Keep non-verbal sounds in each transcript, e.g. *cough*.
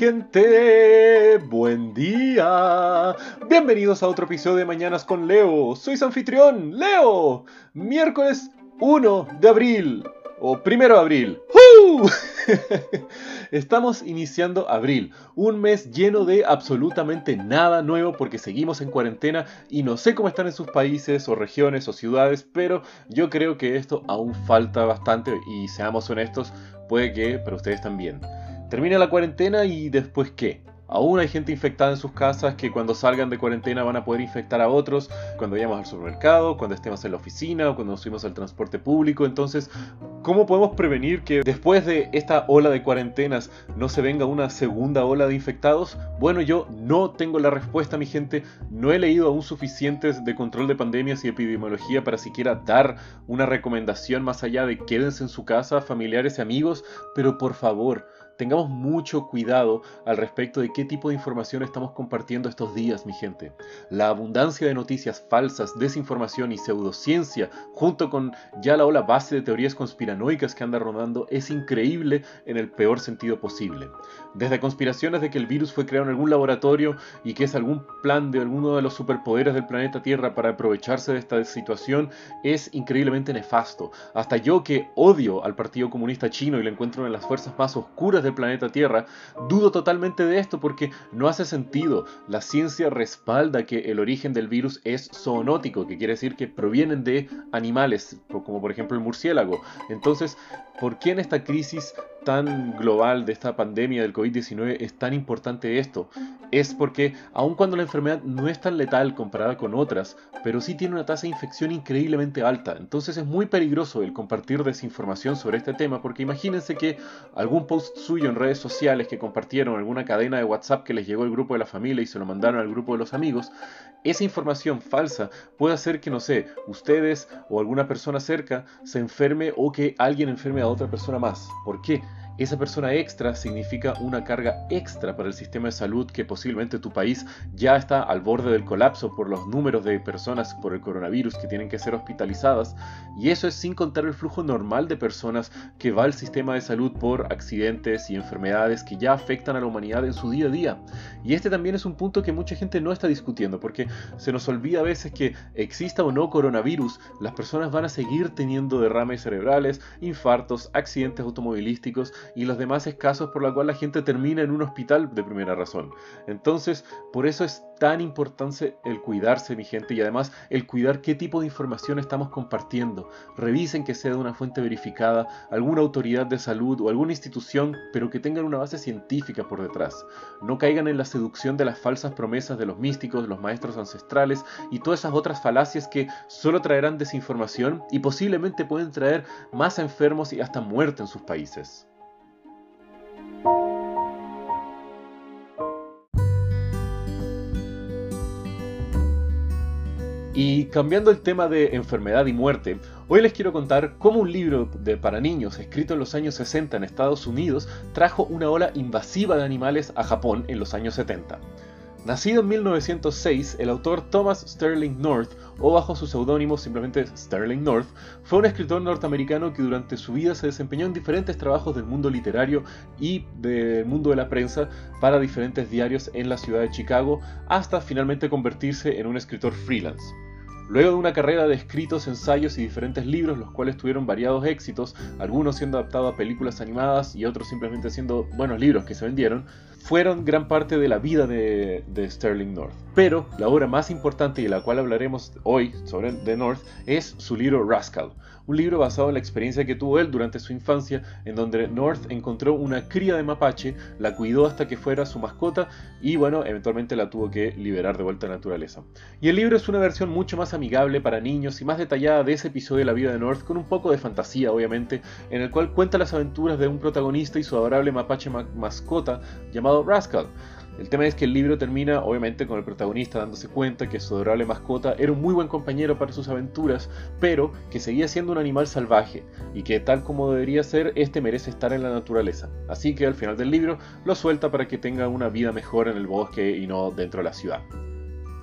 gente? Buen día. Bienvenidos a otro episodio de Mañanas con Leo. Soy su anfitrión, Leo. Miércoles 1 de abril. O primero de abril. *laughs* Estamos iniciando abril, un mes lleno de absolutamente nada nuevo porque seguimos en cuarentena y no sé cómo están en sus países o regiones o ciudades, pero yo creo que esto aún falta bastante y seamos honestos, puede que para ustedes también. Termina la cuarentena y después qué? Aún hay gente infectada en sus casas que cuando salgan de cuarentena van a poder infectar a otros, cuando vayamos al supermercado, cuando estemos en la oficina o cuando nos subimos al transporte público. Entonces, ¿cómo podemos prevenir que después de esta ola de cuarentenas no se venga una segunda ola de infectados? Bueno, yo no tengo la respuesta, mi gente. No he leído aún suficientes de control de pandemias y epidemiología para siquiera dar una recomendación más allá de quédense en su casa, familiares y amigos, pero por favor, tengamos mucho cuidado al respecto de qué tipo de información estamos compartiendo estos días, mi gente. La abundancia de noticias falsas, desinformación y pseudociencia, junto con ya la ola base de teorías conspiranoicas que anda rondando, es increíble en el peor sentido posible. Desde conspiraciones de que el virus fue creado en algún laboratorio y que es algún plan de alguno de los superpoderes del planeta Tierra para aprovecharse de esta situación, es increíblemente nefasto. Hasta yo que odio al Partido Comunista Chino y lo encuentro en las fuerzas más oscuras de planeta Tierra, dudo totalmente de esto porque no hace sentido. La ciencia respalda que el origen del virus es zoonótico, que quiere decir que provienen de animales, como por ejemplo el murciélago. Entonces, ¿por qué en esta crisis tan global de esta pandemia del COVID-19 es tan importante esto? Es porque aun cuando la enfermedad no es tan letal comparada con otras, pero sí tiene una tasa de infección increíblemente alta. Entonces es muy peligroso el compartir desinformación sobre este tema porque imagínense que algún post suyo en redes sociales que compartieron alguna cadena de WhatsApp que les llegó al grupo de la familia y se lo mandaron al grupo de los amigos, esa información falsa puede hacer que, no sé, ustedes o alguna persona cerca se enferme o que alguien enferme a otra persona más. ¿Por qué? Esa persona extra significa una carga extra para el sistema de salud que posiblemente tu país ya está al borde del colapso por los números de personas por el coronavirus que tienen que ser hospitalizadas y eso es sin contar el flujo normal de personas que va al sistema de salud por accidentes y enfermedades que ya afectan a la humanidad en su día a día. Y este también es un punto que mucha gente no está discutiendo porque se nos olvida a veces que exista o no coronavirus, las personas van a seguir teniendo derrames cerebrales, infartos, accidentes automovilísticos y los demás escasos por la cual la gente termina en un hospital de primera razón. Entonces, por eso es tan importante el cuidarse, mi gente, y además el cuidar qué tipo de información estamos compartiendo. Revisen que sea de una fuente verificada, alguna autoridad de salud o alguna institución, pero que tengan una base científica por detrás. No caigan en la seducción de las falsas promesas de los místicos, los maestros ancestrales y todas esas otras falacias que solo traerán desinformación y posiblemente pueden traer más enfermos y hasta muerte en sus países. Y cambiando el tema de enfermedad y muerte, hoy les quiero contar cómo un libro de, para niños escrito en los años 60 en Estados Unidos trajo una ola invasiva de animales a Japón en los años 70. Nacido en 1906, el autor Thomas Sterling North, o bajo su seudónimo simplemente Sterling North, fue un escritor norteamericano que durante su vida se desempeñó en diferentes trabajos del mundo literario y del mundo de la prensa para diferentes diarios en la ciudad de Chicago, hasta finalmente convertirse en un escritor freelance. Luego de una carrera de escritos, ensayos y diferentes libros, los cuales tuvieron variados éxitos, algunos siendo adaptados a películas animadas y otros simplemente siendo buenos libros que se vendieron, fueron gran parte de la vida de, Sterling North. Pero la obra más importante y de la cual hablaremos hoy sobre North es su libro Rascal, un libro basado en la experiencia que tuvo él durante su infancia, en donde North encontró una cría de mapache, la cuidó hasta que fuera su mascota y bueno, eventualmente la tuvo que liberar de vuelta a la naturaleza. Y el libro es una versión mucho más amigable para niños y más detallada de ese episodio de la vida de North, con un poco de fantasía obviamente, en el cual cuenta las aventuras de un protagonista y su adorable mapache mascota llamado Rascal. El tema es que el libro termina obviamente con el protagonista dándose cuenta que su adorable mascota era un muy buen compañero para sus aventuras, pero que seguía siendo un animal salvaje y que tal como debería ser, este merece estar en la naturaleza. Así que al final del libro lo suelta para que tenga una vida mejor en el bosque y no dentro de la ciudad.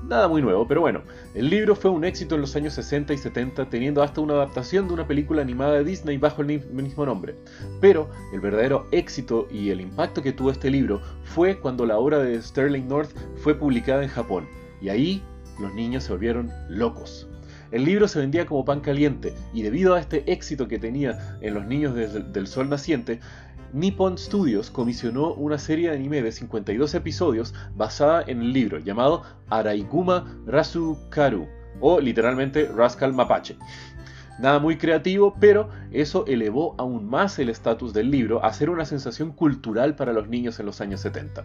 Nada muy nuevo, pero bueno, el libro fue un éxito en los años 60 y 70, teniendo hasta una adaptación de una película animada de Disney bajo el mismo nombre. Pero el verdadero éxito y el impacto que tuvo este libro fue cuando la obra de Sterling North fue publicada en Japón, y ahí los niños se volvieron locos. El libro se vendía como pan caliente y debido a este éxito que tenía en los niños del sol naciente, Nippon Studios comisionó una serie de anime de 52 episodios basada en el libro llamado Araiguma Rasukaru o literalmente Rascal Mapache. Nada muy creativo, pero eso elevó aún más el estatus del libro a ser una sensación cultural para los niños en los años 70.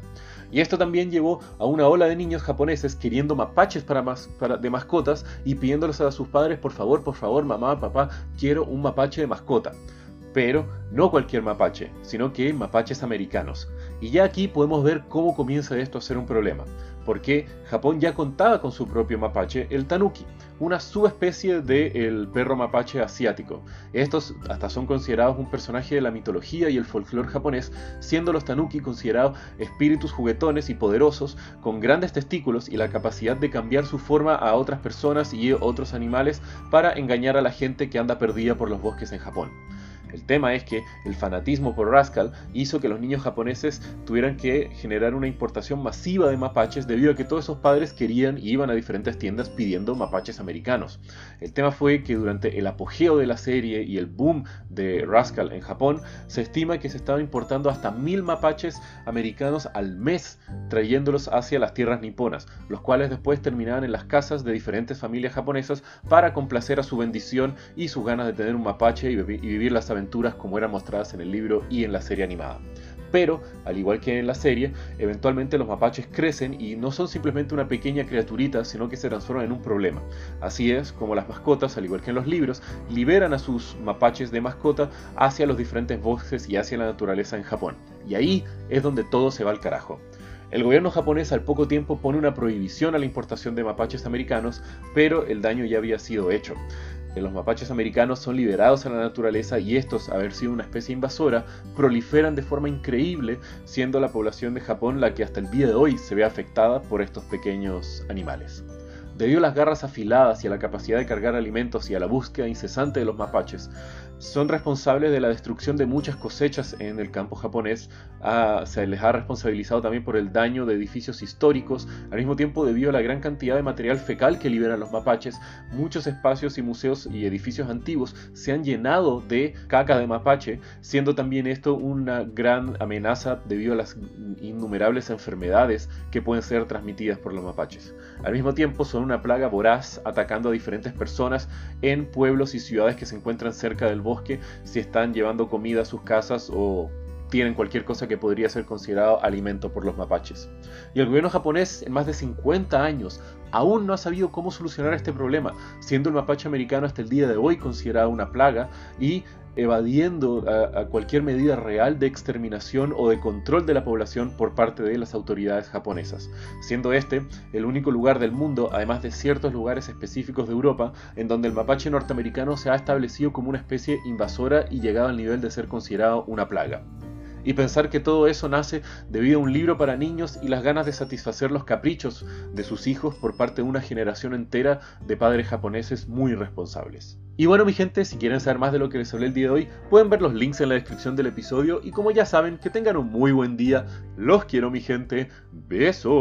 Y esto también llevó a una ola de niños japoneses queriendo mapaches para, de mascotas y pidiéndoles a sus padres, por favor, por favor, mamá, papá, quiero un mapache de mascota. Pero no cualquier mapache, sino que mapaches americanos. Y ya aquí podemos ver cómo comienza esto a ser un problema porque Japón ya contaba con su propio mapache, el tanuki, una subespecie del perro mapache asiático. Estos hasta son considerados un personaje de la mitología y el folclore japonés, siendo los tanuki considerados espíritus juguetones y poderosos, con grandes testículos y la capacidad de cambiar su forma a otras personas y otros animales para engañar a la gente que anda perdida por los bosques en Japón. El tema es que el fanatismo por Rascal hizo que los niños japoneses tuvieran que generar una importación masiva de mapaches debido a que todos esos padres querían y iban a diferentes tiendas pidiendo mapaches americanos. El tema fue que durante el apogeo de la serie y el boom de Rascal en Japón, se estima que se estaban importando hasta mil mapaches americanos al mes, trayéndolos hacia las tierras niponas, los cuales después terminaban en las casas de diferentes familias japonesas para complacer a su bendición y sus ganas de tener un mapache y, vivir las aventuras como eran mostradas en el libro y en la serie animada. Pero, al igual que en la serie, eventualmente los mapaches crecen y no son simplemente una pequeña criaturita, sino que se transforman en un problema. Así es como las mascotas, al igual que en los libros, liberan a sus mapaches de mascota hacia los diferentes bosques y hacia la naturaleza en Japón. Y ahí es donde todo se va al carajo. El gobierno japonés al poco tiempo pone una prohibición a la importación de mapaches americanos, pero el daño ya había sido hecho los mapaches americanos son liberados a la naturaleza y estos, haber sido una especie invasora, proliferan de forma increíble, siendo la población de Japón la que hasta el día de hoy se ve afectada por estos pequeños animales. Debido a las garras afiladas y a la capacidad de cargar alimentos y a la búsqueda incesante de los mapaches, son responsables de la destrucción de muchas cosechas en el campo japonés. Ah, se les ha responsabilizado también por el daño de edificios históricos. Al mismo tiempo, debido a la gran cantidad de material fecal que liberan los mapaches, muchos espacios y museos y edificios antiguos se han llenado de caca de mapache, siendo también esto una gran amenaza debido a las innumerables enfermedades que pueden ser transmitidas por los mapaches. Al mismo tiempo, son una plaga voraz atacando a diferentes personas en pueblos y ciudades que se encuentran cerca del bosque bosque si están llevando comida a sus casas o tienen cualquier cosa que podría ser considerado alimento por los mapaches. Y el gobierno japonés en más de 50 años aún no ha sabido cómo solucionar este problema, siendo el mapache americano hasta el día de hoy considerado una plaga y evadiendo cualquier medida real de exterminación o de control de la población por parte de las autoridades japonesas, siendo este el único lugar del mundo, además de ciertos lugares específicos de Europa, en donde el mapache norteamericano se ha establecido como una especie invasora y llegado al nivel de ser considerado una plaga y pensar que todo eso nace debido a un libro para niños y las ganas de satisfacer los caprichos de sus hijos por parte de una generación entera de padres japoneses muy responsables. Y bueno mi gente, si quieren saber más de lo que les hablé el día de hoy, pueden ver los links en la descripción del episodio y como ya saben, que tengan un muy buen día. Los quiero mi gente. Besos.